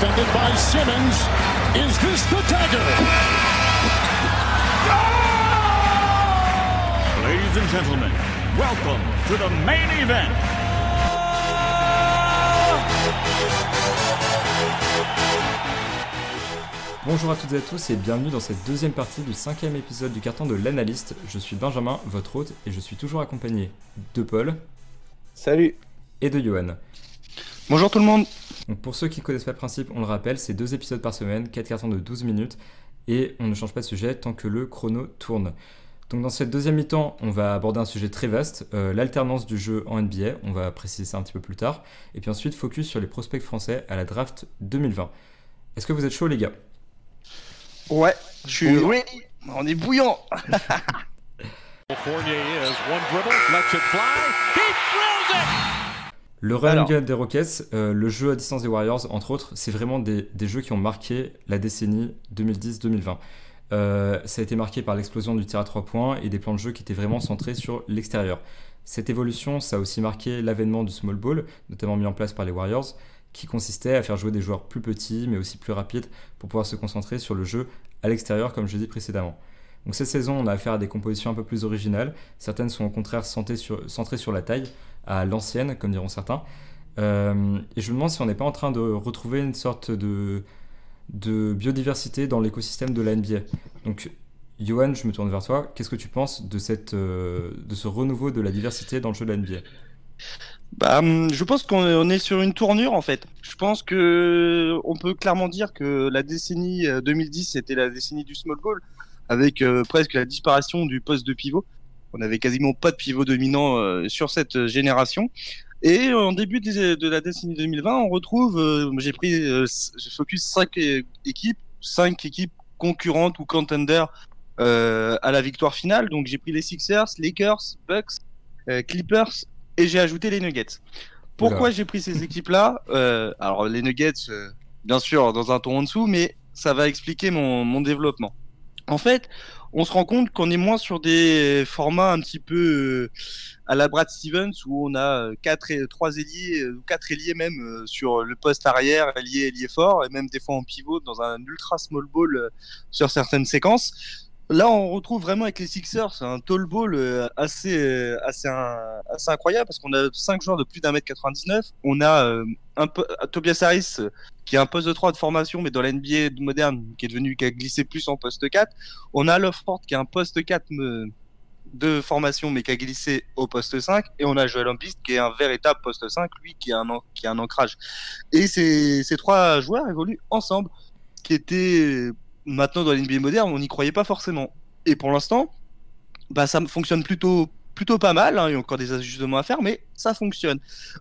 defended by Simmons. Is this the dagger? Ladies and gentlemen, welcome to the main event. Bonjour à toutes et à tous et bienvenue dans cette deuxième partie du cinquième épisode du carton de l'analyste. Je suis Benjamin, votre hôte, et je suis toujours accompagné de Paul Salut. et de Johan. Bonjour tout le monde. Donc pour ceux qui ne connaissent pas le principe, on le rappelle, c'est deux épisodes par semaine, quatre cartons de 12 minutes, et on ne change pas de sujet tant que le chrono tourne. Donc dans cette deuxième mi-temps, on va aborder un sujet très vaste, euh, l'alternance du jeu en NBA, on va préciser ça un petit peu plus tard, et puis ensuite focus sur les prospects français à la draft 2020. Est-ce que vous êtes chaud les gars? Ouais, je suis Oui. ready. On est bouillant. Le Alors. gun des Rockets, euh, le jeu à distance des Warriors, entre autres, c'est vraiment des, des jeux qui ont marqué la décennie 2010-2020. Euh, ça a été marqué par l'explosion du tir à 3 points et des plans de jeu qui étaient vraiment centrés sur l'extérieur. Cette évolution, ça a aussi marqué l'avènement du small ball, notamment mis en place par les Warriors, qui consistait à faire jouer des joueurs plus petits mais aussi plus rapides pour pouvoir se concentrer sur le jeu à l'extérieur, comme je l'ai dit précédemment. Donc cette saison, on a affaire à des compositions un peu plus originales. Certaines sont au contraire centrées sur, la taille, à l'ancienne, comme diront certains. Euh, et je me demande si on n'est pas en train de retrouver une sorte de, biodiversité dans l'écosystème de la NBA. Donc, Johan, je me tourne vers toi. Qu'est-ce que tu penses de, euh, ce renouveau de la diversité dans le jeu de la NBA Bah, hum, je pense qu'on est, sur une tournure en fait. Je pense que on peut clairement dire que la décennie euh, 2010 c'était la décennie du small ball avec euh, presque la disparition du poste de pivot. On avait quasiment pas de pivot dominant euh, sur cette euh, génération. Et en début de la décennie 2020, on retrouve, j'ai pris, j'ai focus cinq équipes, cinq équipes concurrentes ou contenders à la victoire finale. Donc j'ai pris les Sixers, Lakers, Bucks, Clippers et j'ai ajouté les Nuggets. Pourquoi j'ai pris ces équipes-là? Euh, Alors les Nuggets, euh, bien sûr, dans un ton en dessous, mais ça va expliquer mon, mon développement. En fait, on se rend compte qu'on est moins sur des formats un petit peu euh, à la Brad Stevens où on a euh, quatre et trois ailiers, euh, quatre ailiers même sur le poste arrière, ailier, ailier fort, et même des fois en pivot dans un ultra small ball sur certaines séquences. Là, on retrouve vraiment avec les Sixers un tall ball euh, assez, euh, assez, assez incroyable parce qu'on a cinq joueurs de plus d'un mètre 99. On a euh, un peu, Tobias Harris qui a un poste de 3 de formation, mais dans la NBA moderne, qui est devenu, qui a glissé plus en poste 4. On a Loveport qui a un poste 4 me- de formation, mais qui a glissé au poste 5. Et on a Joel Embiid qui est un véritable poste 5, lui qui a un, ancrage. Et ces trois joueurs évoluent ensemble, qui étaient maintenant dans la NBA moderne, on n'y croyait pas forcément. Et pour l'instant, bah, ça fonctionne plutôt, plutôt pas mal. hein, Il y a encore des ajustements à faire, mais ça fonctionne.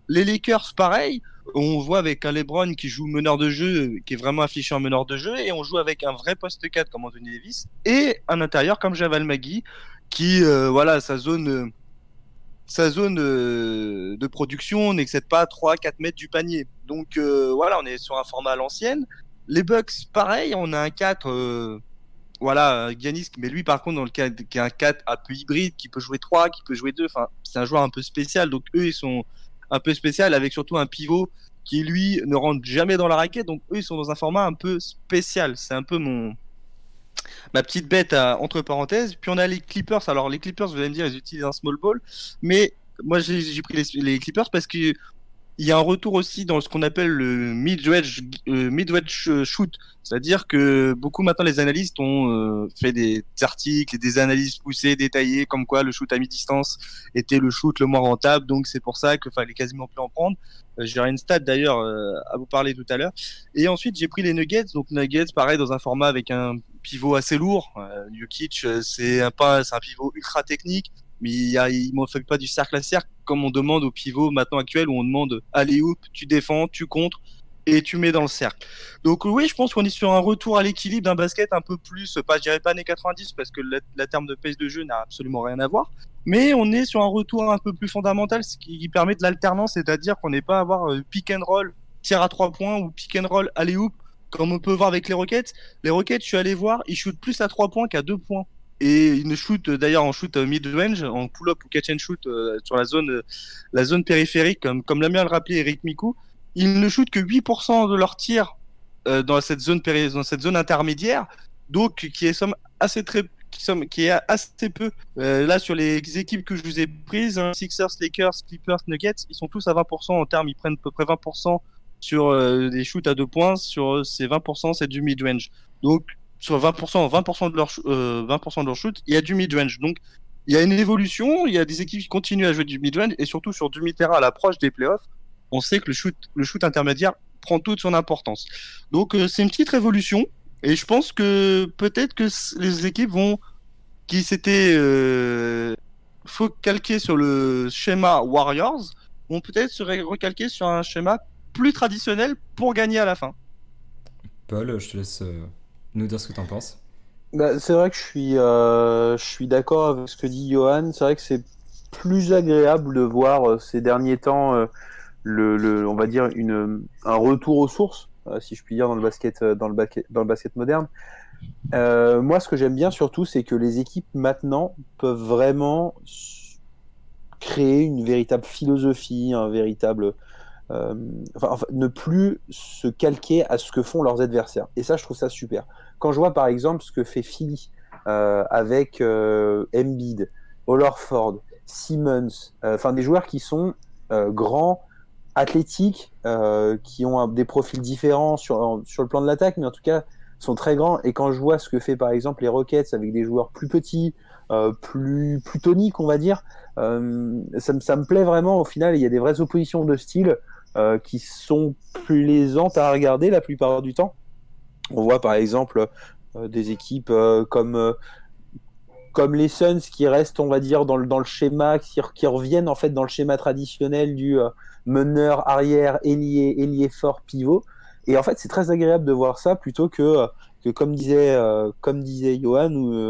Les Lakers, pareil. On voit avec un LeBron qui joue meneur de jeu, qui est vraiment affiché en meneur de jeu, et on joue avec un vrai poste 4 comme Anthony Davis, et un intérieur comme Javal Magui, qui, euh, voilà, sa zone, sa zone euh, de production n'excède pas 3-4 mètres du panier. Donc euh, voilà, on est sur un format à l'ancienne. Les Bucks, pareil, on a un 4, euh, voilà, Giannis, mais lui par contre dans le cas qui est un 4 un peu hybride, qui peut jouer 3, qui peut jouer 2, enfin c'est un joueur un peu spécial, donc eux ils sont un peu spécial avec surtout un pivot qui lui ne rentre jamais dans la raquette, donc eux ils sont dans un format un peu spécial. C'est un peu mon ma petite bête entre parenthèses. Puis on a les Clippers. Alors les Clippers, vous allez me dire, ils utilisent un small ball, mais moi j'ai pris les Clippers parce que il y a un retour aussi dans ce qu'on appelle le mid-range euh, mid-range euh, shoot, c'est-à-dire que beaucoup maintenant les analystes ont euh, fait des articles des analyses poussées, détaillées, comme quoi le shoot à mi-distance était le shoot le moins rentable, donc c'est pour ça qu'il fallait quasiment plus en prendre. Euh, J'ai une stat d'ailleurs euh, à vous parler tout à l'heure. Et ensuite j'ai pris les Nuggets, donc Nuggets pareil dans un format avec un pivot assez lourd. Euh, Jokic c'est un c'est un pivot ultra technique mais il m'en fait pas du cercle à cercle comme on demande au pivot maintenant actuel où on demande allez hoop, tu défends, tu contres et tu mets dans le cercle. Donc oui, je pense qu'on est sur un retour à l'équilibre d'un basket un peu plus, pas je dirais pas années 90 parce que la, la terme de pace de jeu n'a absolument rien à voir, mais on est sur un retour un peu plus fondamental, ce qui permet de l'alternance, c'est-à-dire qu'on n'est pas à avoir euh, pick and roll, tir à trois points ou pick and roll alley hoop comme on peut voir avec les Rockets. Les Rockets, je suis allé voir, ils shootent plus à trois points qu'à deux points. Et ils ne shootent d'ailleurs en shoot mid-range, en pull-up ou catch and shoot euh, sur la zone, euh, la zone périphérique, comme, comme l'a bien rappelé Eric Mikou. Ils ne shootent que 8% de leurs tirs euh, dans cette zone péri- dans cette zone intermédiaire, donc qui est somme assez très qui, somme, qui est assez peu là sur les équipes que je vous ai prises, hein, Sixers, Lakers, Clippers, Nuggets, ils sont tous à 20% en termes, ils prennent à peu près 20% sur des shoots à deux points, sur ces 20% c'est du mid range. Donc sur 20%, 20% de leur sh- euh, 20% de leur shoot, il y a du mid range. Donc il y a une évolution, il y a des équipes qui continuent à jouer du mid range et surtout sur demi-terrain à l'approche des playoffs, on sait que le shoot le shoot intermédiaire prend toute son importance. Donc euh, c'est une petite révolution et je pense que peut-être que les équipes qui s'étaient euh, faut calquer sur le schéma Warriors vont peut-être se recalquer sur un schéma plus traditionnel pour gagner à la fin. Paul, je te laisse euh, nous dire ce que tu en penses. Bah, c'est vrai que je suis, euh, suis d'accord avec ce que dit Johan. C'est vrai que c'est plus agréable de voir euh, ces derniers temps, euh, le, le- on va dire, une, un retour aux sources, si je puis dire, dans le basket, dans le basket, dans le basket moderne. Moi, ce que j'aime bien surtout, c'est que les équipes maintenant peuvent vraiment créer une véritable philosophie, un véritable, euh, ne plus se calquer à ce que font leurs adversaires. Et ça, je trouve ça super. Quand je vois par exemple ce que fait Philly euh, avec euh, Embiid, Olorford, Simmons, enfin des joueurs qui sont grands, athlétiques, qui ont des profils différents sur, le plan de l'attaque, mais en tout cas sont très grands. Et quand je vois ce que fait par exemple les Rockets avec des joueurs plus petits, plus, plus toniques, on va dire, ça, me- ça me plaît vraiment. Au final, il y a des vraies oppositions de style euh, qui sont plaisantes à regarder la plupart du temps. On voit par exemple euh, des équipes euh, comme, comme les Suns qui restent, on va dire, dans le, dans le schéma, qui, re- qui reviennent en fait dans le schéma traditionnel du meneur arrière, ailier, ailier fort, pivot. Et en fait, c'est très agréable de voir ça plutôt que, que comme disait, comme disait Johan,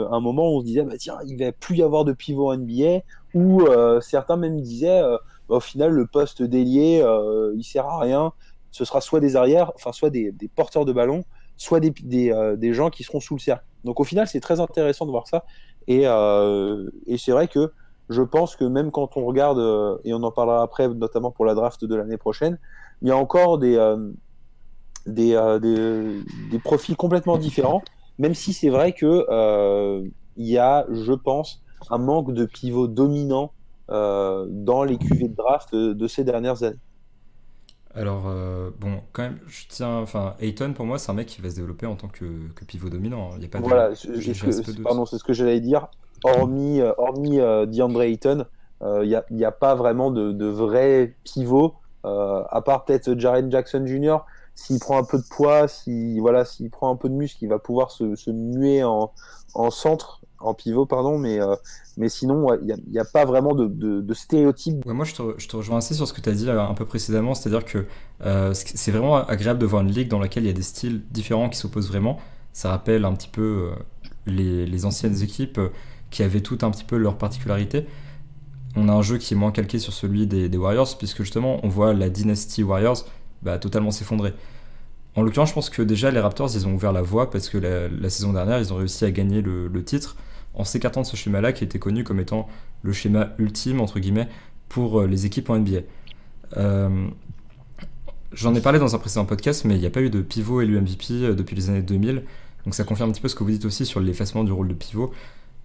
à un moment on se disait, bah, tiens, il va plus y avoir de pivot NBA, ou certains même disaient, bah, au final, le poste d'ailier, euh, il sert à rien. Ce sera soit des arrières, enfin, soit des, porteurs de ballon, soit des, euh, des gens qui seront sous le cercle. Donc au final, c'est très intéressant de voir ça. Et, euh, c'est vrai que je pense que même quand on regarde, euh, et on en parlera après, notamment pour la draft de l'année prochaine, il y a encore des, des, des, profils complètement différents, même si c'est vrai que il y a, je pense, un manque de pivot dominant dans les QV de draft de, de ces dernières années. Alors, euh, bon, quand même, je tiens. Enfin, Ayton, pour moi, c'est un mec qui va se développer en tant que, que pivot dominant. Il y a pas de. Voilà, de pardon, c'est ce que j'allais dire. Hormis, euh, hormis euh, DeAndre Ayton, euh, il n'y a, pas vraiment de, de vrai pivot, euh, à part peut-être Jaren Jackson Jr. S'il prend un peu de poids, si, voilà, s'il prend un peu de muscle, il va pouvoir se, se muer en, en centre, en pivot, pardon, mais, euh, mais sinon, ouais, il n'y a, pas vraiment de, de, stéréotype. Ouais, moi, je te, rejoins assez sur ce que tu as dit euh, un peu précédemment, c'est-à-dire que euh, c'est vraiment agréable de voir une ligue dans laquelle il y a des styles différents qui s'opposent vraiment. Ça rappelle un petit peu les, anciennes équipes qui avaient toutes un petit peu leurs particularités. On a un jeu qui est moins calqué sur celui des, Warriors, puisque justement, on voit la dynastie Warriors bah, totalement s'effondrer. En l'occurrence, je pense que déjà les Raptors, ils ont ouvert la voie parce que la, saison dernière, ils ont réussi à gagner le titre en s'écartant de ce schéma-là qui était connu comme étant le schéma ultime, entre guillemets, pour euh, les équipes en NBA. Euh, J'en ai parlé dans un précédent podcast, mais il n'y a pas eu de pivot élu MVP euh, depuis les années 2000. Donc ça confirme un petit peu ce que vous dites aussi sur l'effacement du rôle de pivot.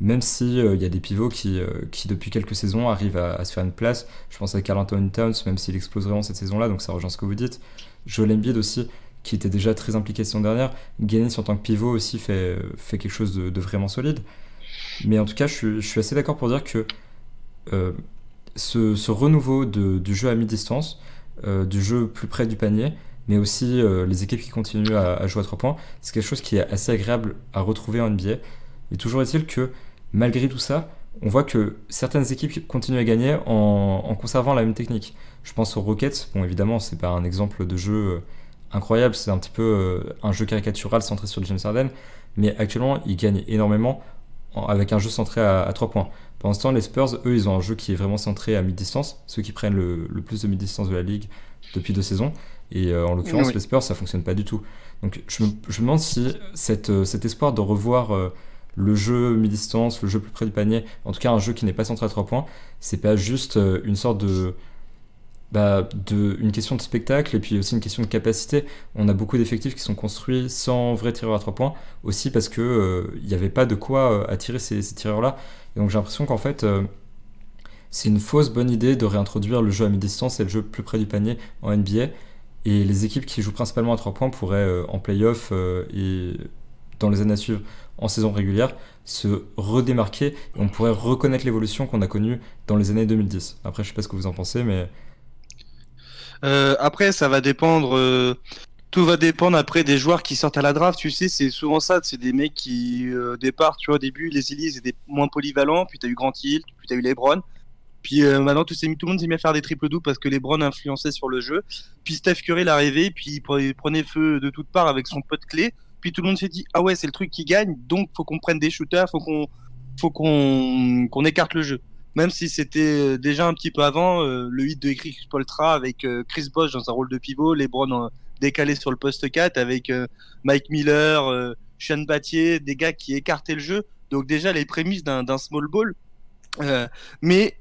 Même si euh, il y a des pivots qui, qui depuis quelques saisons arrivent à, à se faire une place. Je pense à Carl Towns, même s'il explose vraiment cette saison-là, donc ça rejoint ce que vous dites. Joel Embiid aussi, qui était déjà très impliqué saison dernière. Giannis en tant que pivot aussi fait, fait quelque chose de vraiment solide. Mais en tout cas, je suis, assez d'accord pour dire que euh, ce, renouveau de- du jeu à mi-distance, euh, du jeu plus près du panier, mais aussi euh, les équipes qui continuent à, jouer à 3 points, c'est quelque chose qui est assez agréable à retrouver en NBA. Et toujours est-il que malgré tout ça, on voit que certaines équipes continuent à gagner en, en conservant la même technique. Je pense aux Rockets, bon évidemment c'est pas un exemple de jeu incroyable, c'est un petit peu un jeu caricatural centré sur James Harden, mais actuellement ils gagnent énormément en- avec un jeu centré à, à 3 points. Pendant ce temps, les Spurs, eux, ils ont un jeu qui est vraiment centré à mi-distance, ceux qui prennent le, le plus de mi-distance de la ligue depuis deux saisons. Et euh, en l'occurrence, Oui. les Spurs, ça fonctionne pas du tout. Donc je me, je me demande si cette, euh, cet espoir de revoir euh, le jeu mi-distance, le jeu plus près du panier, en tout cas un jeu qui n'est pas centré à 3 points, c'est pas juste une sorte de bah, une question de spectacle et puis aussi une question de capacité. On a beaucoup d'effectifs qui sont construits sans vrai tireur à trois points, aussi parce qu'il n'y avait pas de quoi attirer ces, tireurs-là. Donc j'ai l'impression qu'en fait, c'est une fausse bonne idée de réintroduire le jeu à mi-distance et le jeu plus près du panier en NBA. Et les équipes qui jouent principalement à 3 points pourraient, euh, en playoff euh, et dans les années à suivre, en saison régulière, se redémarquer et on pourrait reconnaître l'évolution qu'on a connue dans les années 2010. Après, je sais pas ce que vous en pensez, mais. Euh, après, ça va dépendre. Tout va dépendre après des joueurs qui sortent à la draft. Tu sais, c'est souvent ça. C'est des mecs qui, au départ, tu vois, au début, les Elise étaient moins polyvalents. Puis tu as eu Grant Hill, puis tu as eu LeBron. Puis euh, maintenant, tout, tout le monde s'est mis à faire des triples doubles parce que LeBron influençait sur le jeu. Puis Steph Curry l'arrivée, puis il prenait feu de toutes parts avec son pote clé. Puis tout le monde s'est dit ah ouais c'est le truc qui gagne, donc faut qu'on prenne des shooters, faut qu'on faut qu'on qu'on écarte le jeu. Même si c'était déjà un petit peu avant euh, le hit de Chris Poltra avec euh, Chris Bosh dans un rôle de pivot, LeBron décalé sur le poste 4 avec Mike Miller, Sean Battier, des gars qui écartaient le jeu. Donc déjà les prémices d'un small ball. mais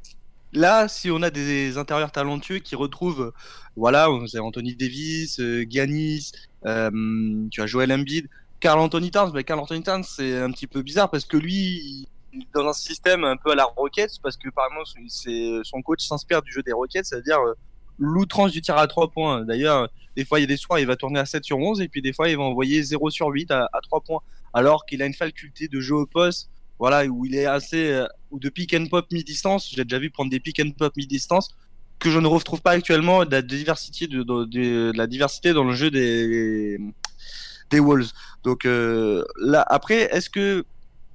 Là, si on a des intérieurs talentueux qui retrouvent, voilà, on Anthony Davis, euh, Giannis, euh, tu as Joel Embiid, Carl Anthony Towns, mais Carl Anthony Towns c'est un petit peu bizarre parce que lui, dans un système un peu à la Rockets parce que par exemple, son coach s'inspire du jeu des Rockets, c'est-à-dire euh, l'outrance du tir à 3 points. D'ailleurs, des fois, il y a des soirs, il va tourner à 7 sur 11 et puis des fois, il va envoyer 0 sur 8 à, à 3 points alors qu'il a une faculté de jeu au poste voilà, où il est assez, euh, ou de pick and pop mi-distance. J'ai déjà vu prendre des pick and pop mi-distance que je ne retrouve pas actuellement de la diversité de, la diversité dans le jeu des des Wolves. Donc euh, là, après, est-ce que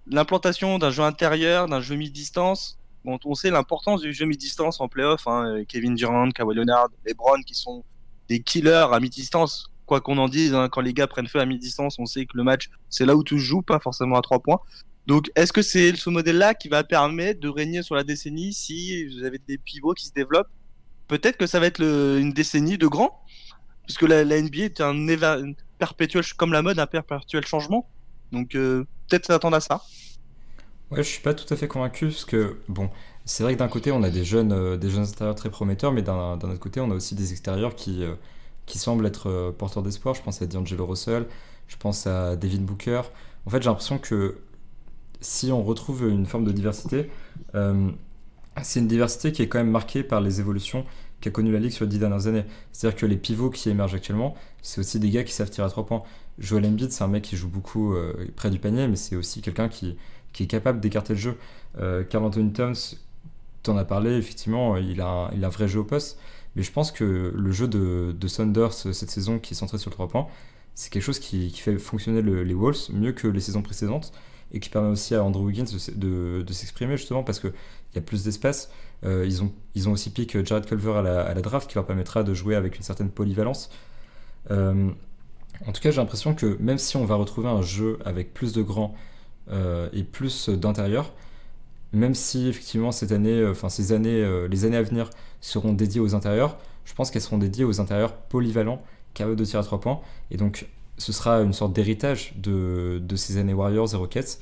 l'implantation d'un jeu intérieur, d'un jeu mi-distance, bon, on sait l'importance du jeu mi-distance en playoff. Hein, Kevin Durant, Kawhi Leonard, LeBron, qui sont des killers à mi-distance. Quoi qu'on en dise, hein, quand les gars prennent feu à mi-distance, on sait que le match, c'est là où tout se joue, pas forcément à trois points. Donc, est-ce que c'est ce modèle-là qui va permettre de régner sur la décennie si vous avez des pivots qui se développent? Peut-être que ça va être une décennie de grands, puisque la, la NBA est un perpétuel, comme la mode, un perpétuel changement. Donc, euh, peut-être s'attendre à ça. Ouais, je suis pas tout à fait convaincu, parce que, bon, c'est vrai que d'un côté, on a des jeunes, euh, des jeunes intérieurs très prometteurs, mais d'un autre côté, on a aussi des extérieurs qui, euh, qui semblent être porteurs d'espoir. Je pense à D'Angelo Russell, je pense à David Booker. En fait, j'ai l'impression que si on retrouve une forme de diversité, c'est une diversité qui est quand même marquée par les évolutions qu'a connu la Ligue sur les dix dernières années. C'est-à-dire que les pivots qui émergent actuellement, c'est aussi des gars qui savent tirer à trois points. Joel Embiid, c'est un mec qui joue beaucoup euh, près du panier, mais c'est aussi quelqu'un qui, est capable d'écarter le jeu. Euh, Carl Anthony Towns, en as parlé, effectivement, il a, un, il a un vrai jeu au poste, mais je pense que le jeu de, de Saunders cette saison, qui est centré sur le trois points, c'est quelque chose qui, fait fonctionner les Wolves mieux que les saisons précédentes et qui permet aussi à Andrew Wiggins de, de, s'exprimer justement parce qu'il y a plus d'espace. Euh, ils, ont, ils ont aussi piqué Jared Culver à la, draft qui leur permettra de jouer avec une certaine polyvalence. Euh, en tout cas, j'ai l'impression que même si on va retrouver un jeu avec plus de grands euh, et plus d'intérieur, même si effectivement cette année, enfin ces années, les années à venir seront dédiées aux intérieurs, je pense qu'elles seront dédiées aux intérieurs polyvalents capables de tirer à trois points. Et donc ce sera une sorte d'héritage de, ces années Warriors et Rockets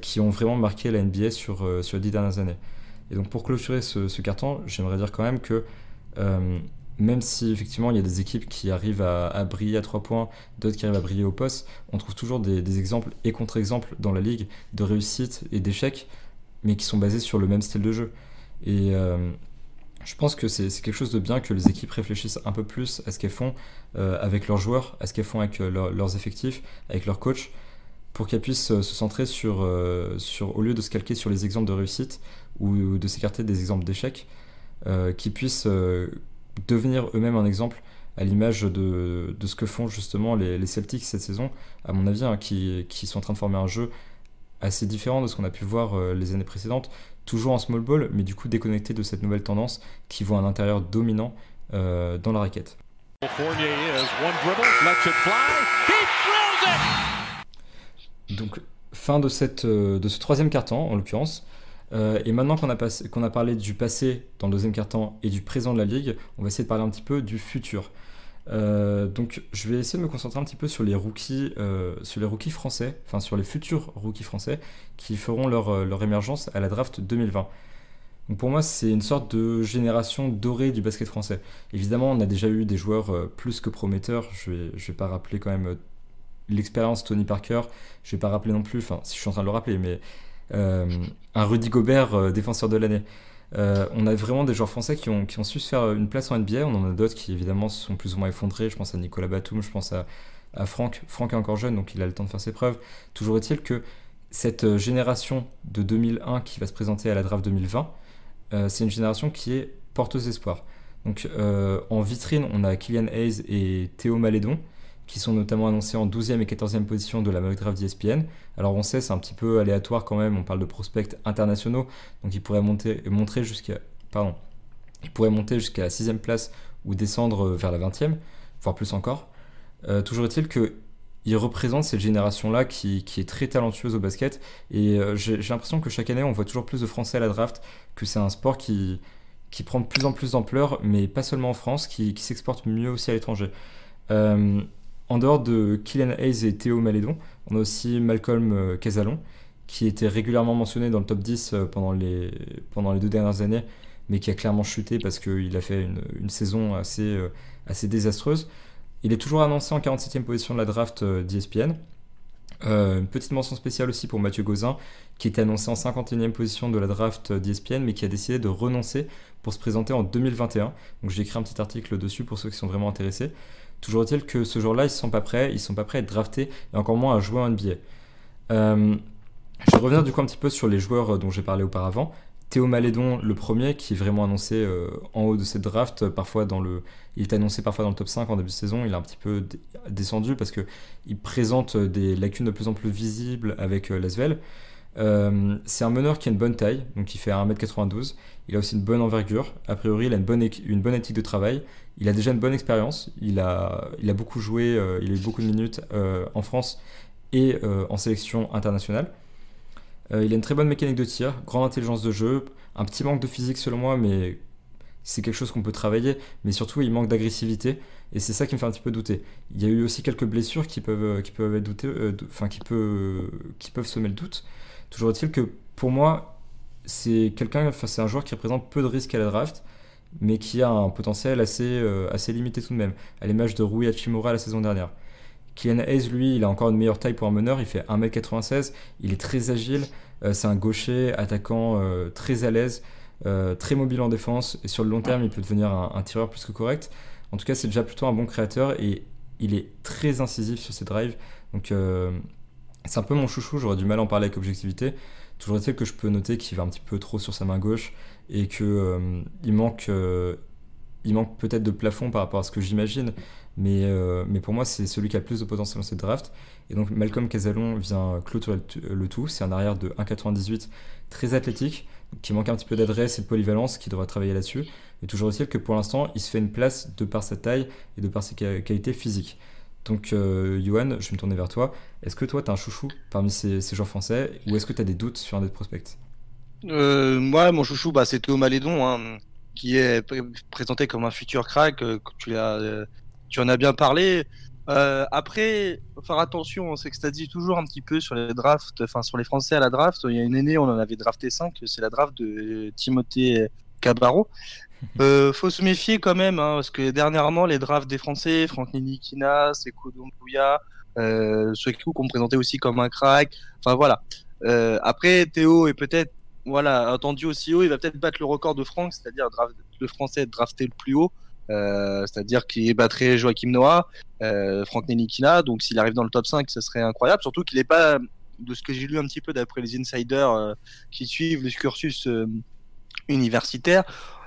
qui ont vraiment marqué la NBA sur, euh, sur les dix dernières années. Et donc pour clôturer ce, carton, j'aimerais dire quand même que euh, même si effectivement il y a des équipes qui arrivent à, briller à trois points, d'autres qui arrivent à briller au poste, on trouve toujours des, exemples et contre-exemples dans la ligue de réussite et d'échecs, mais qui sont basés sur le même style de jeu. Et je pense que c'est quelque chose de bien que les équipes réfléchissent un peu plus à ce qu'elles font euh, avec leurs joueurs, à ce qu'elles font avec euh, leurs effectifs, avec leurs coachs, pour qu'elles puissent euh, se centrer sur, au lieu de se calquer sur les exemples de réussite ou, de s'écarter des exemples d'échecs, qu'ils puissent devenir eux-mêmes un exemple à l'image de, de, ce que font justement les, les, Celtics cette saison, à mon avis, hein, qui, qui, sont en train de former un jeu assez différent de ce qu'on a pu voir les années précédentes, toujours en small ball, mais du coup déconnecté de cette nouvelle tendance qui voit un intérieur dominant euh, dans la raquette. Donc fin de, cette, euh, de ce troisième carton en l'occurrence. Euh, et maintenant qu'on a, parlé du passé dans le deuxième carton et du présent de la ligue, on va essayer de parler un petit peu du futur. Euh, donc je vais essayer de me concentrer un petit peu sur les rookies, euh, sur les rookies français, enfin sur les futurs rookies français qui feront leur, émergence à la draft 2020. Donc pour moi, c'est une sorte de génération dorée du basket français. Évidemment, on a déjà eu des joueurs plus que prometteurs. Je vais, je vais pas rappeler quand même l'expérience Tony Parker. Je vais pas rappeler non plus, enfin, si je suis en train de le rappeler, mais un Rudy Gobert, défenseur de l'année. on a vraiment des joueurs français qui ont, su se faire une place en NBA. On en a d'autres qui, évidemment, se sont plus ou moins effondrés. Je pense à Nicolas Batum, je pense à, à Franck. Franck est encore jeune, donc il a le temps de faire ses preuves. Toujours est-il que cette génération de 2001 qui va se présenter à la draft 2020, euh, c'est une génération qui est porteuse d'espoir. Donc euh, en vitrine, on a Kylian Hayes et Théo Malédon, qui sont notamment annoncés en 12e et 14e position de la mock draft d'ESPN. Alors on sait, c'est un petit peu aléatoire quand même, on parle de prospects internationaux, donc ils pourraient monter, montrer jusqu'à pardon, ils pourraient monter jusqu'à la 6e place ou descendre vers la 20e, voire plus encore. Euh, toujours est-il que il représente cette génération-là qui, est très talentueuse au basket. Et euh, j'ai l'impression que chaque année, on voit toujours plus de Français à la draft, que c'est un sport qui, qui prend de plus en plus d'ampleur, mais pas seulement en France, qui, s'exporte mieux aussi à l'étranger. Euh, en dehors de Kylian Hayes et Théo Malédon, on a aussi Malcolm euh, Casalon, qui était régulièrement mentionné dans le top 10 pendant les, pendant les deux dernières années, mais qui a clairement chuté parce qu'il a fait une, saison assez, assez désastreuse. Il est toujours annoncé en 47e position de la draft euh, d'ESPN. Euh, une petite mention spéciale aussi pour Mathieu Gauzin, qui était annoncé en 51e position de la draft d'ESPN, mais qui a décidé de renoncer pour se présenter en 2021. Donc j'ai écrit un petit article dessus pour ceux qui sont vraiment intéressés. Toujours est-il que ce jour-là, ils ne sont pas prêts, ils sont pas prêts à être draftés et encore moins à jouer en NBA. Euh, je vais revenir du coup un petit peu sur les joueurs dont j'ai parlé auparavant. Théo Malédon, le premier, qui est vraiment annoncé euh, en haut de cette draft, parfois dans le, il est annoncé parfois dans le top 5 en début de saison, il est un petit peu descendu parce qu'il présente des lacunes de plus en plus visibles avec euh, Lasvel. Euh, c'est un meneur qui a une bonne taille, donc il fait 1m92. Il a aussi une bonne envergure. A priori, il a une bonne, une bonne éthique de travail. Il a déjà une bonne expérience. Il a, il a beaucoup joué, il a eu beaucoup de minutes en France et en sélection internationale. Euh, il a une très bonne mécanique de tir, grande intelligence de jeu, un petit manque de physique selon moi, mais c'est quelque chose qu'on peut travailler. Mais surtout, il manque d'agressivité. Et c'est ça qui me fait un petit peu douter. Il y a eu aussi quelques blessures qui peuvent, qui peuvent être doutées, euh, enfin qui, peut, qui peuvent semer le doute. Toujours est-il que pour moi, c'est quelqu'un, enfin c'est un joueur qui représente peu de risques à la draft, mais qui a un potentiel assez, euh, limité tout de même, à l'image de Rui Hachimura la saison dernière. Kylian Hayes, lui, il a encore une meilleure taille pour un meneur. Il fait 1m96. Il est très agile. Euh, c'est un gaucher, attaquant euh, très à l'aise, très mobile en défense. Et sur le long terme, il peut devenir un, tireur plus que correct. En tout cas, c'est déjà plutôt un bon créateur et il est très incisif sur ses drives. Donc, c'est un peu mon chouchou. J'aurais du mal à en parler avec objectivité. Toujours est-il que je peux noter qu'il va un petit peu trop sur sa main gauche et il manque, il manque peut-être de plafond par rapport à ce que j'imagine. Mais, euh, mais pour moi, c'est celui qui a le plus de potentiel dans cette draft. Et donc, Malcolm Casalon vient clôturer le tout. C'est un arrière de 1,98 très athlétique, qui manque un petit peu d'adresse et de polyvalence, qui devrait travailler là-dessus. Mais toujours est-il que pour l'instant, il se fait une place de par sa taille et de par ses qualités physiques. Donc, euh, je vais me tourner vers toi. Est-ce que toi, tu as un chouchou parmi ces, ces joueurs français ou est-ce que tu as des doutes sur un des prospects euh, Moi, mon chouchou, bah, c'est Théo Malédon, hein, qui est présenté comme un futur crack. tu l'as tu en as bien parlé. Euh, après, faire attention, ça dit toujours un petit peu sur les drafts, enfin sur les Français à la draft. Il y a une année, on en avait drafté 5, c'est la draft de Timothée Cabarro. Euh, faut se méfier quand même, hein, parce que dernièrement, les drafts des Français, Franck Nilikina, Seko Doumbouya, euh, qu'on me présentait aussi comme un crack. Enfin voilà. Euh, après, Théo est peut-être voilà, attendu aussi haut, il va peut-être battre le record de Franck, c'est-à-dire le Français drafté le plus haut. Euh, c'est-à-dire qu'il battrait Joachim Noah, euh, Franck Nenikina. Donc s'il arrive dans le top 5, ce serait incroyable. Surtout qu'il n'est pas, de ce que j'ai lu un petit peu d'après les insiders euh, qui suivent le cursus universitaire,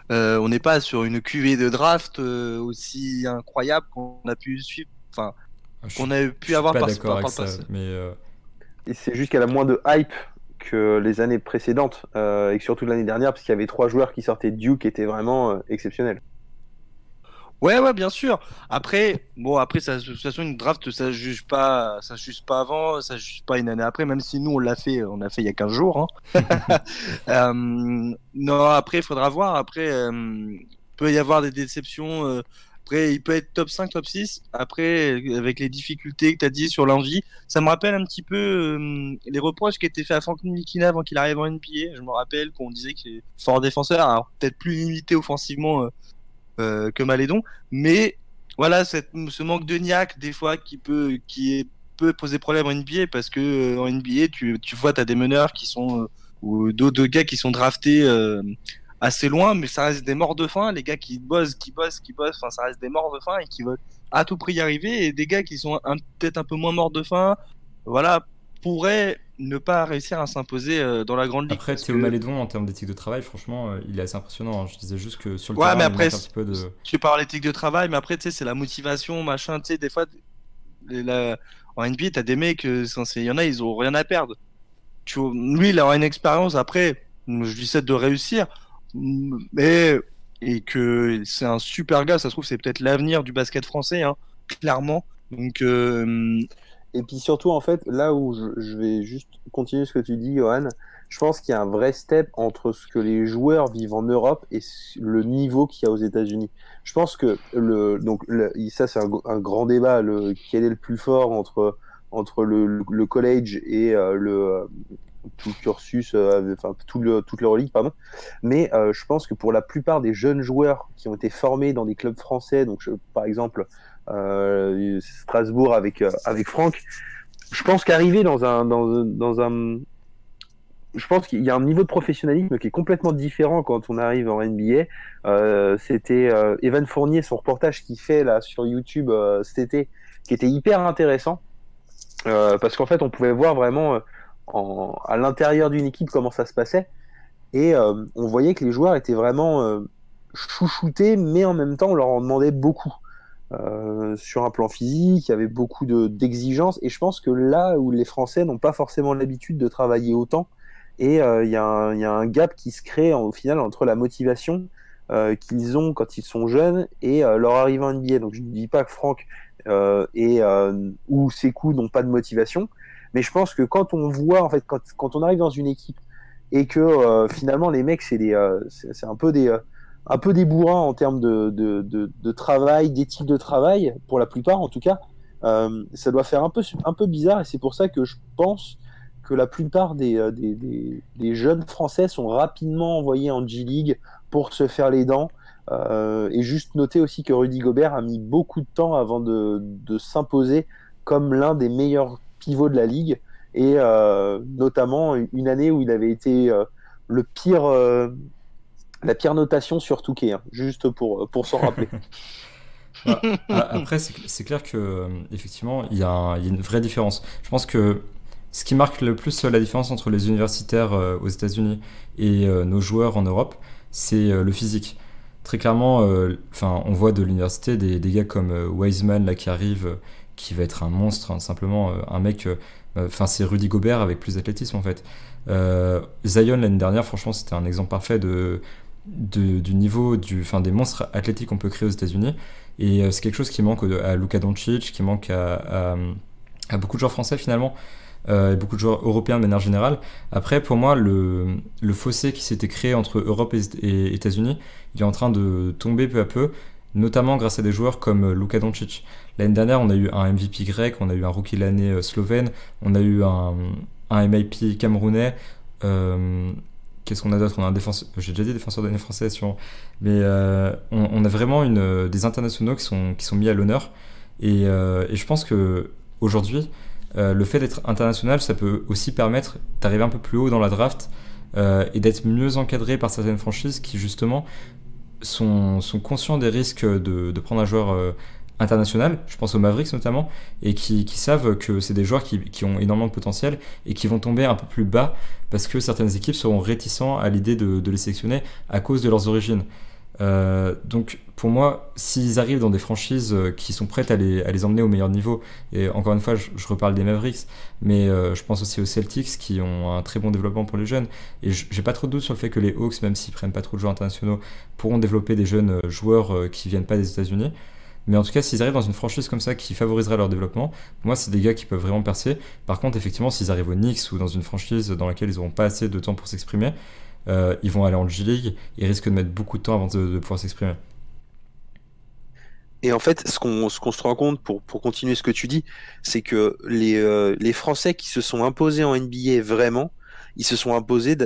on n'est pas sur une cuvée de draft aussi incroyable qu'on a pu suivre, enfin, ah, qu'on a pu avoir par, par, par, passé. Mais Et c'est juste qu'elle a moins de hype que les années précédentes et surtout l'année dernière parce qu'il y avait trois joueurs qui sortaient de Duke qui étaient vraiment exceptionnels. Ouais, ouais, bien sûr. Après, bon, après, ça, de toute façon, une draft, ça juge pas, ça juge pas avant, ça juge pas une année après, même si nous, on l'a fait, on a fait il y a 15 jours. Hein. euh, non, après, il faudra voir. Après, euh, peut y avoir des déceptions. Euh, Après, il peut être top 5, top 6. Après, avec les difficultés que tu as dit sur l'envie, ça me rappelle un petit peu euh, les reproches qui étaient faits à Frank Nikina avant qu'il arrive en NBA. Je me rappelle qu'on disait qu'il est fort défenseur, alors peut-être plus limité offensivement euh, que Malédon, mais voilà, cette, ce manque de niaque des fois qui peut, qui peut poser problème en NBA parce que en NBA, tu, tu vois, tu as des meneurs qui sont ou d'autres gars qui sont draftés assez loin, mais ça reste des morts de faim. Les gars qui bossent, qui bossent, qui bossent, enfin, ça reste des morts de faim et qui veulent à tout prix y arriver. Et des gars qui sont peut-être un peu moins morts de faim, voilà, pourraient ne pas réussir à s'imposer euh, dans la grande ligue. Après, Théo Malédon, en termes d'éthique de travail, franchement, euh, il est assez impressionnant. Hein. Je disais juste que sur le ouais, terrain, mais après, un petit peu de... tu parles d'éthique de travail, mais après, tu sais, c'est la motivation, machin. Tu sais, des fois, la... en NBA, t'as des mecs, euh, il y en a, ils ont rien à perdre. Tu... Lui, il a une expérience. Après, je lui souhaite de réussir mais et que c'est un super gars. Ça se trouve, c'est peut-être l'avenir du basket français, hein, clairement. Donc, euh, et puis surtout, en fait, là où je, vais juste continuer ce que tu dis, Johan, je pense qu'il y a un vrai step entre ce que les joueurs vivent en Europe et le niveau qu'il y a aux États-Unis. Je pense que le, donc ça c'est un, grand débat, le, quel est le plus fort entre entre le, le college et euh, le tout le cursus, euh, enfin tout le, toute leur ligue, pardon. Mais euh, je pense que pour la plupart des jeunes joueurs qui ont été formés dans des clubs français, donc par exemple euh, Strasbourg avec avec Franck, je pense qu'arriver dans un dans, un je pense qu'il y a un niveau de professionnalisme qui est complètement différent quand on arrive en NBA. C'était Evan Fournier, son reportage qu'il fait là sur YouTube cet été, qui était hyper intéressant. parce qu'en fait, on pouvait voir vraiment à l'intérieur d'une équipe comment ça se passait. Et euh, on voyait que les joueurs étaient vraiment euh, chouchoutés, mais en même temps, on leur en demandait beaucoup. Euh, sur un plan physique, il y avait beaucoup d'exigences. et je pense que là où les Français n'ont pas forcément l'habitude de travailler autant, et il y, a un gap qui se crée au final entre la motivation qu'ils ont quand ils sont jeunes et leur arrivée en NBA. Donc je ne dis pas que Franck et, ou Sekou n'ont pas de motivation, mais je pense que quand on voit, en fait, quand, quand on arrive dans une équipe et que euh, finalement les mecs, c'est euh, un peu des, euh, un peu des en termes de, de, travail, d'éthique de travail, pour la plupart en tout cas, ça doit faire un peu, un peu bizarre et c'est pour ça que je pense que la plupart des, des, des, des, jeunes Français sont rapidement envoyés en G-League pour se faire les dents. et juste noter aussi que Rudy Gobert a mis beaucoup de temps avant de, de s'imposer comme l'un des meilleurs pivot de la ligue et euh, notamment une année où il avait été euh, le pire, euh, la pire notation sur Touquet, hein, juste pour, pour s'en rappeler. Après, c'est clair que effectivement, il y, a une vraie différence. Je pense que ce qui marque le plus la différence entre les universitaires aux États-Unis et nos joueurs en Europe, c'est le physique. Très clairement, enfin, on voit de l'université des, des, gars comme Wiseman là qui arrive qui va être un monstre, hein, simplement euh, un mec. Euh, euh, enfin, c'est Rudy Gobert avec plus d'athlétisme en fait. Zion l'année dernière, franchement, c'était un exemple parfait de, du niveau du, fin, des monstres athlétiques qu'on peut créer aux États-Unis. Et c'est quelque chose qui manque à Luka Doncic, qui manque à, beaucoup de joueurs français finalement. et beaucoup de joueurs européens de manière générale. Après, pour moi, le, fossé qui s'était créé entre Europe et, et États-Unis, il est en train de tomber peu à peu notamment grâce à des joueurs comme euh, Luka Doncic. L'année dernière, on a eu un MVP grec, on a eu un rookie l'année euh, slovène, on a eu un, un MIP camerounais. Euh, qu'est-ce qu'on a d'autre? On a j'ai déjà dit défenseur d'année français, mais on, a vraiment une, des internationaux qui sont, mis à l'honneur. Et, et, je pense que aujourd'hui, le fait d'être international, ça peut aussi permettre d'arriver un peu plus haut dans la draft et d'être mieux encadré par certaines franchises qui justement sont, sont conscients des risques de, de prendre un joueur euh, international, je pense aux Mavericks notamment, et qui, savent que c'est des joueurs qui, ont énormément de potentiel et qui vont tomber un peu plus bas parce que certaines équipes seront réticents à l'idée de, les sélectionner à cause de leurs origines. Euh, donc pour moi, s'ils arrivent dans des franchises euh, qui sont prêtes à les, à les, emmener au meilleur niveau, et encore une fois, je, reparle des Mavericks, mais euh, je pense aussi aux Celtics qui ont un très bon développement pour les jeunes. Et j'ai pas trop de doute sur le fait que les Hawks, même s'ils prennent pas trop de joueurs internationaux, pourront développer des jeunes joueurs qui viennent pas des États-Unis. Mais en tout cas, s'ils arrivent dans une franchise comme ça qui favoriserait leur développement, moi, c'est des gars qui peuvent vraiment percer. Par contre, effectivement, s'ils arrivent au Knicks ou dans une franchise dans laquelle ils n'auront pas assez de temps pour s'exprimer, euh, ils vont aller en G-League, ils risquent de mettre beaucoup de temps avant de, pouvoir s'exprimer. Et en fait, ce qu'on se rend compte pour, pour continuer ce que tu dis, c'est que les, euh, les Français qui se sont imposés en NBA vraiment, ils se sont imposés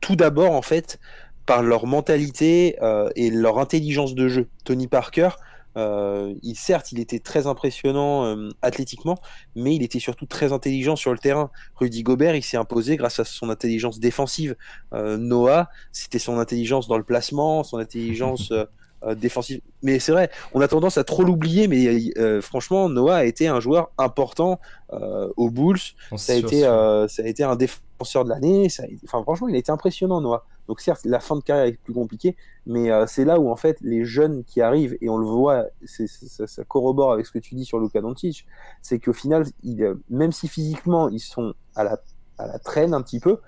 tout d'abord en fait par leur mentalité euh, et leur intelligence de jeu. Tony Parker, euh, il, certes, il était très impressionnant euh, athlétiquement, mais il était surtout très intelligent sur le terrain. Rudy Gobert, il s'est imposé grâce à son intelligence défensive. Noah, c'était son intelligence dans le placement, son intelligence défensive. Mais c'est vrai, on a tendance à trop l'oublier, mais euh, franchement, Noah a été un joueur important euh, aux Bulls. Ça a, sûr, été, euh, ça a été un défenseur de l'année. Enfin, franchement, il a été impressionnant, Noah. Donc, certes, la fin de carrière est plus compliquée, mais euh, c'est là où, en fait, les jeunes qui arrivent, et on le voit, ça, corrobore avec ce que tu dis sur Luka Doncic, c'est qu'au final, euh, même si physiquement, ils sont à la, à la traîne un petit peu,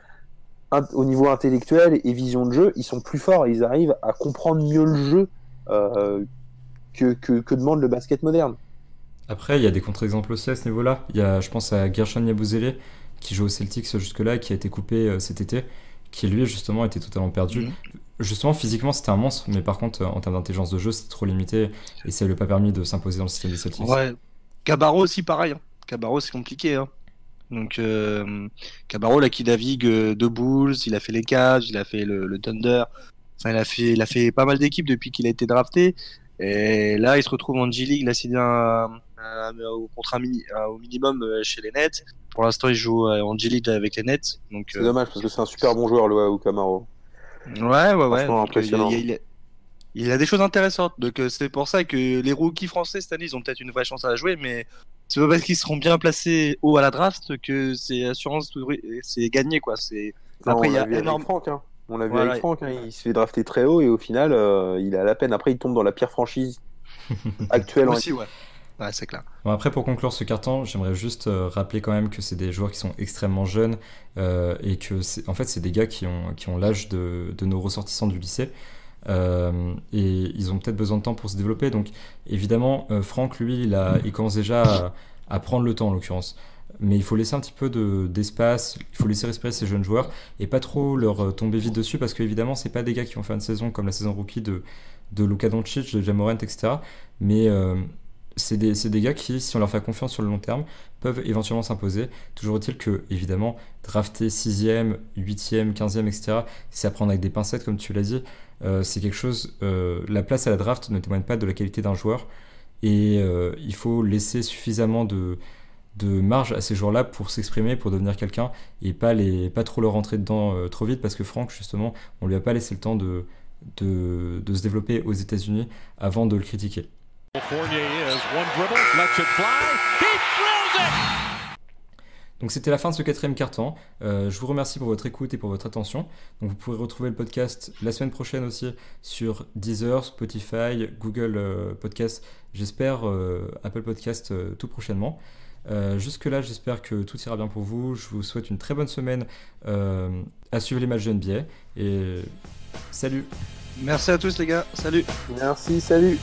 au niveau intellectuel et vision de jeu, ils sont plus forts ils arrivent à comprendre mieux le jeu euh, que, que, demande le basket moderne. Après, il y a des contre-exemples aussi à ce niveau-là. Il y a, je pense à Gershon Yabusele, qui joue au Celtics jusque-là, qui a été coupé cet été, qui lui, justement, était totalement perdu. Mhm. Justement, physiquement, c'était un monstre, mais par contre, euh, en termes d'intelligence de jeu, c'était trop limité, et ça lui a pas permis de s'imposer dans le système des Celtics. Ouais. Cabarro aussi, pareil. hein. Cabarro, c'est compliqué. Hein. Donc, euh, Cabarro, là, qui navigue euh, deux Bulls, il a fait les Cavs, il a fait le, le Thunder. Enfin, il a fait, il a fait pas mal d'équipes depuis qu'il a été drafté. Et là, il se retrouve en G-League. A signé un, un- au contrat mini, un- au minimum euh, chez les Nets. Pour l'instant, il joue euh, en G-League avec les Nets. Donc, C'est euh, dommage parce que c'est un super bon joueur, le ou Camaro. Ouais, ouais, ouais. Impressionnant. il y a- il y a- il a des choses intéressantes. Donc, euh, c'est pour ça que les rookies français cette année, ils ont peut-être une vraie chance à la jouer, mais c'est pas parce qu'ils seront bien placés haut à la draft que c'est assurance, tout- c'est gagné, quoi. C'est Après, on il y a l'a vu énorme- avec Franck. Hein. On l'a vu Voilà. avec Franck. hein. Il se fait drafter très haut et au final, euh, il a la peine. Après, il tombe dans la pire franchise actuelle. en aussi, ouais. Ouais, c'est clair. Après, pour conclure ce carton, j'aimerais juste euh, rappeler quand même que c'est des joueurs qui sont extrêmement jeunes euh, et que, en fait, c'est des gars qui ont, qui ont l'âge de, de nos ressortissants du lycée. Euh, et ils ont peut-être besoin de temps pour se développer. Donc, évidemment, Franck, lui, il, commence déjà à, prendre le temps, en l'occurrence. Mais il faut laisser un petit peu de- d'espace, il faut laisser respirer ces jeunes joueurs et pas trop leur tomber vite dessus parce qu'évidemment, c'est pas des gars qui ont fait une saison comme la saison rookie de, de Luka Doncic, de Jamorant, etc. Mais c'est des, des gars qui, si on leur fait confiance sur le long terme, peuvent éventuellement s'imposer. Toujours est-il que, évidemment, drafter 6ème, 8ème, 15ème, etc., c'est à prendre avec des pincettes, comme tu l'as dit. Euh, c'est quelque chose. euh, la place à la draft ne témoigne pas de la qualité d'un joueur. Et euh, il faut laisser suffisamment de, de marge à ces joueurs-là pour s'exprimer, pour devenir quelqu'un, et pas, les, pas trop leur rentrer dedans trop vite, parce que Franck, justement, on lui a pas laissé le temps de, de, de se développer aux États-Unis avant de le critiquer. Donc c'était la fin de ce quatrième carton. Euh, je vous remercie pour votre écoute et pour votre attention. Donc vous pourrez retrouver le podcast la semaine prochaine aussi sur Deezer, Spotify, Google euh, Podcast, j'espère euh, Apple Podcast euh, tout prochainement. Euh, Jusque-là, j'espère que tout ira bien pour vous. Je vous souhaite une très bonne semaine euh, à suivre les matchs de NBA. Et salut Merci à tous, les gars. Salut. Merci, salut.